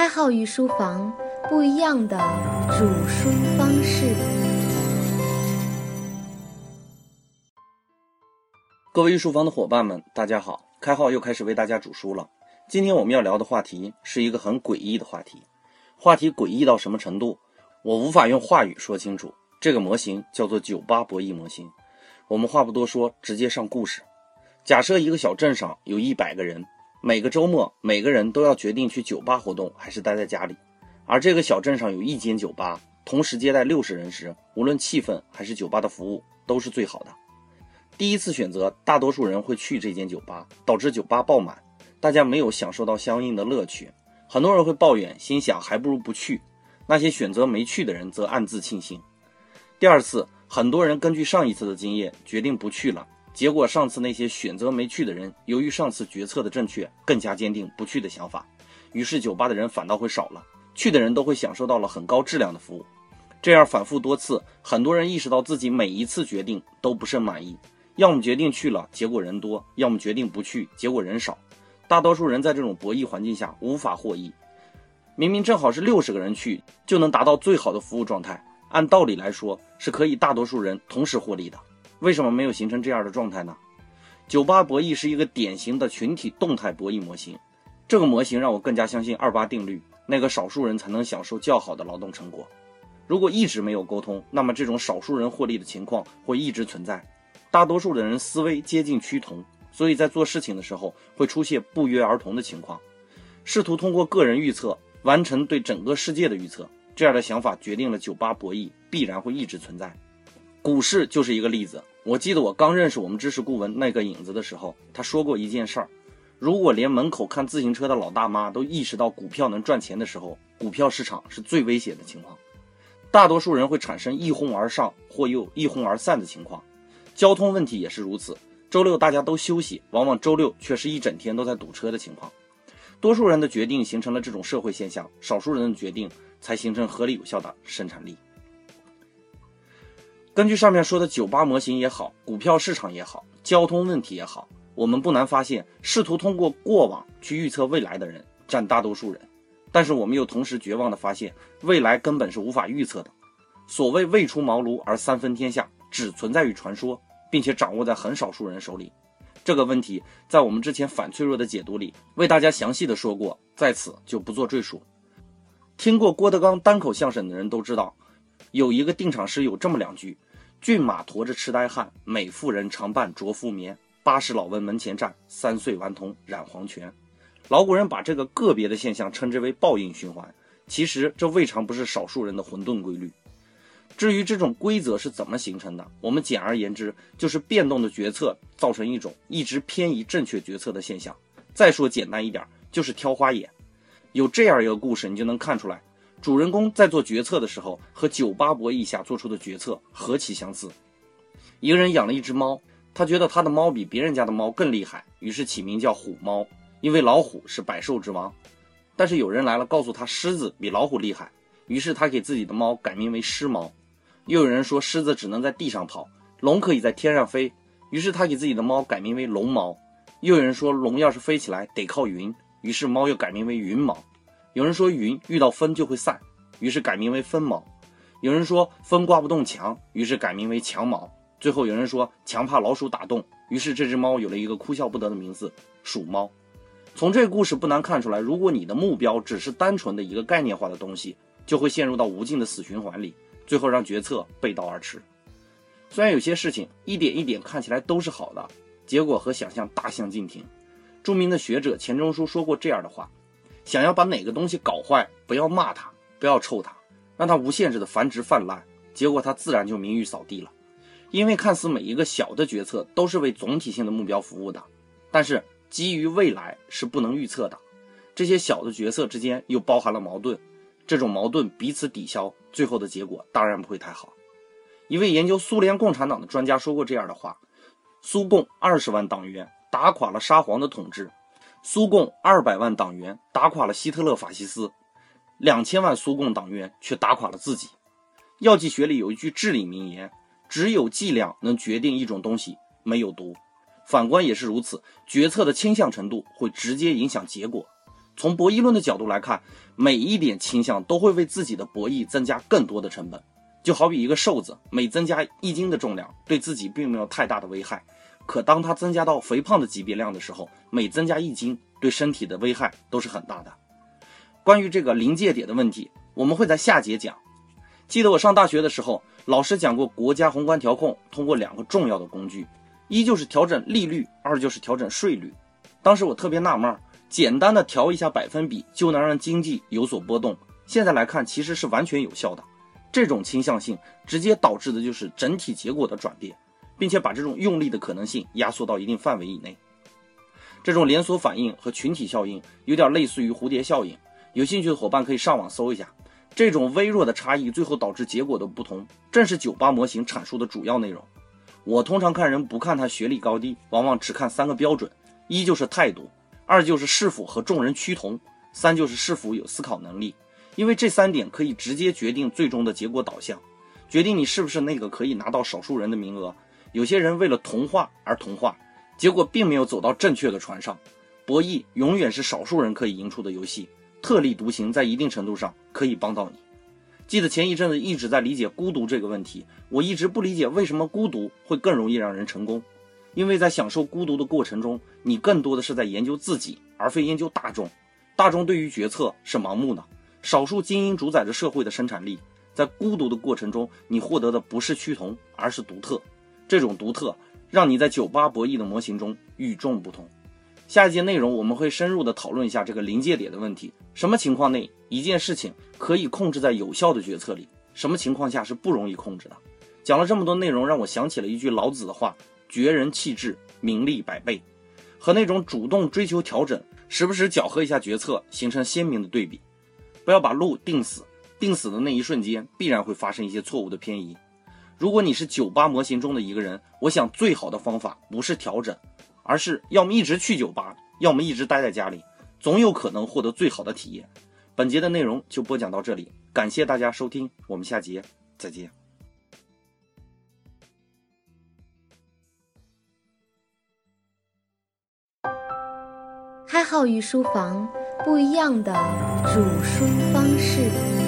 开号御书房，不一样的煮书方式。各位御书房的伙伴们，大家好！开号又开始为大家煮书了。今天我们要聊的话题是一个很诡异的话题。话题诡异到什么程度？我无法用话语说清楚。这个模型叫做酒吧博弈模型。我们话不多说，直接上故事。假设一个小镇上有一百个人。每个周末，每个人都要决定去酒吧活动还是待在家里。而这个小镇上有一间酒吧，同时接待六十人时，无论气氛还是酒吧的服务都是最好的。第一次选择，大多数人会去这间酒吧，导致酒吧爆满，大家没有享受到相应的乐趣。很多人会抱怨，心想还不如不去。那些选择没去的人则暗自庆幸。第二次，很多人根据上一次的经验决定不去了。结果，上次那些选择没去的人，由于上次决策的正确，更加坚定不去的想法，于是酒吧的人反倒会少了，去的人都会享受到了很高质量的服务。这样反复多次，很多人意识到自己每一次决定都不甚满意，要么决定去了，结果人多；要么决定不去，结果人少。大多数人在这种博弈环境下无法获益。明明正好是六十个人去，就能达到最好的服务状态，按道理来说是可以大多数人同时获利的。为什么没有形成这样的状态呢？九八博弈是一个典型的群体动态博弈模型，这个模型让我更加相信二八定律，那个少数人才能享受较好的劳动成果。如果一直没有沟通，那么这种少数人获利的情况会一直存在。大多数的人思维接近趋同，所以在做事情的时候会出现不约而同的情况，试图通过个人预测完成对整个世界的预测。这样的想法决定了九八博弈必然会一直存在。股市就是一个例子。我记得我刚认识我们知识顾问那个影子的时候，他说过一件事儿：如果连门口看自行车的老大妈都意识到股票能赚钱的时候，股票市场是最危险的情况。大多数人会产生一哄而上或又一哄而散的情况。交通问题也是如此。周六大家都休息，往往周六却是一整天都在堵车的情况。多数人的决定形成了这种社会现象，少数人的决定才形成合理有效的生产力。根据上面说的酒吧模型也好，股票市场也好，交通问题也好，我们不难发现，试图通过过往去预测未来的人占大多数人。但是我们又同时绝望地发现，未来根本是无法预测的。所谓未出茅庐而三分天下，只存在于传说，并且掌握在很少数人手里。这个问题在我们之前反脆弱的解读里为大家详细的说过，在此就不做赘述。听过郭德纲单口相声的人都知道，有一个定场诗有这么两句。骏马驮着痴呆汉，美妇人常伴着夫眠。八十老翁门前站，三岁顽童染黄泉。老古人把这个个别的现象称之为报应循环，其实这未尝不是少数人的混沌规律。至于这种规则是怎么形成的，我们简而言之，就是变动的决策造成一种一直偏移正确决策的现象。再说简单一点，就是挑花眼。有这样一个故事，你就能看出来。主人公在做决策的时候，和酒吧博弈下做出的决策何其相似。一个人养了一只猫，他觉得他的猫比别人家的猫更厉害，于是起名叫虎猫，因为老虎是百兽之王。但是有人来了，告诉他狮子比老虎厉害，于是他给自己的猫改名为狮猫。又有人说狮子只能在地上跑，龙可以在天上飞，于是他给自己的猫改名为龙猫。又有人说龙要是飞起来得靠云，于是猫又改名为云猫。有人说云遇到风就会散，于是改名为风毛；有人说风刮不动墙，于是改名为墙毛；最后有人说墙怕老鼠打洞，于是这只猫有了一个哭笑不得的名字——鼠猫。从这个故事不难看出来，如果你的目标只是单纯的一个概念化的东西，就会陷入到无尽的死循环里，最后让决策背道而驰。虽然有些事情一点一点看起来都是好的，结果和想象大相径庭。著名的学者钱钟书说过这样的话。想要把哪个东西搞坏，不要骂它，不要臭它，让它无限制的繁殖泛滥，结果它自然就名誉扫地了。因为看似每一个小的决策都是为总体性的目标服务的，但是基于未来是不能预测的。这些小的决策之间又包含了矛盾，这种矛盾彼此抵消，最后的结果当然不会太好。一位研究苏联共产党的专家说过这样的话：苏共二十万党员打垮了沙皇的统治。苏共二百万党员打垮了希特勒法西斯，两千万苏共党员却打垮了自己。药剂学里有一句至理名言：只有剂量能决定一种东西没有毒。反观也是如此，决策的倾向程度会直接影响结果。从博弈论的角度来看，每一点倾向都会为自己的博弈增加更多的成本。就好比一个瘦子，每增加一斤的重量，对自己并没有太大的危害；可当它增加到肥胖的级别量的时候，每增加一斤，对身体的危害都是很大的。关于这个临界点的问题，我们会在下节讲。记得我上大学的时候，老师讲过，国家宏观调控通过两个重要的工具，一就是调整利率，二就是调整税率。当时我特别纳闷。简单的调一下百分比就能让经济有所波动，现在来看其实是完全有效的。这种倾向性直接导致的就是整体结果的转变，并且把这种用力的可能性压缩到一定范围以内。这种连锁反应和群体效应有点类似于蝴蝶效应，有兴趣的伙伴可以上网搜一下。这种微弱的差异最后导致结果的不同，正是酒吧模型阐述的主要内容。我通常看人不看他学历高低，往往只看三个标准：一就是态度。二就是是否和众人趋同，三就是是否有思考能力，因为这三点可以直接决定最终的结果导向，决定你是不是那个可以拿到少数人的名额。有些人为了同化而同化，结果并没有走到正确的船上。博弈永远是少数人可以赢出的游戏，特立独行在一定程度上可以帮到你。记得前一阵子一直在理解孤独这个问题，我一直不理解为什么孤独会更容易让人成功。因为在享受孤独的过程中，你更多的是在研究自己，而非研究大众。大众对于决策是盲目的，少数精英主宰着社会的生产力。在孤独的过程中，你获得的不是趋同，而是独特。这种独特让你在酒吧博弈的模型中与众不同。下一节内容我们会深入的讨论一下这个临界点的问题：什么情况内一件事情可以控制在有效的决策里？什么情况下是不容易控制的？讲了这么多内容，让我想起了一句老子的话。绝人气质，名利百倍，和那种主动追求调整、时不时搅和一下决策，形成鲜明的对比。不要把路定死，定死的那一瞬间，必然会发生一些错误的偏移。如果你是酒吧模型中的一个人，我想最好的方法不是调整，而是要么一直去酒吧，要么一直待在家里，总有可能获得最好的体验。本节的内容就播讲到这里，感谢大家收听，我们下节再见。开号与书房不一样的煮书方式。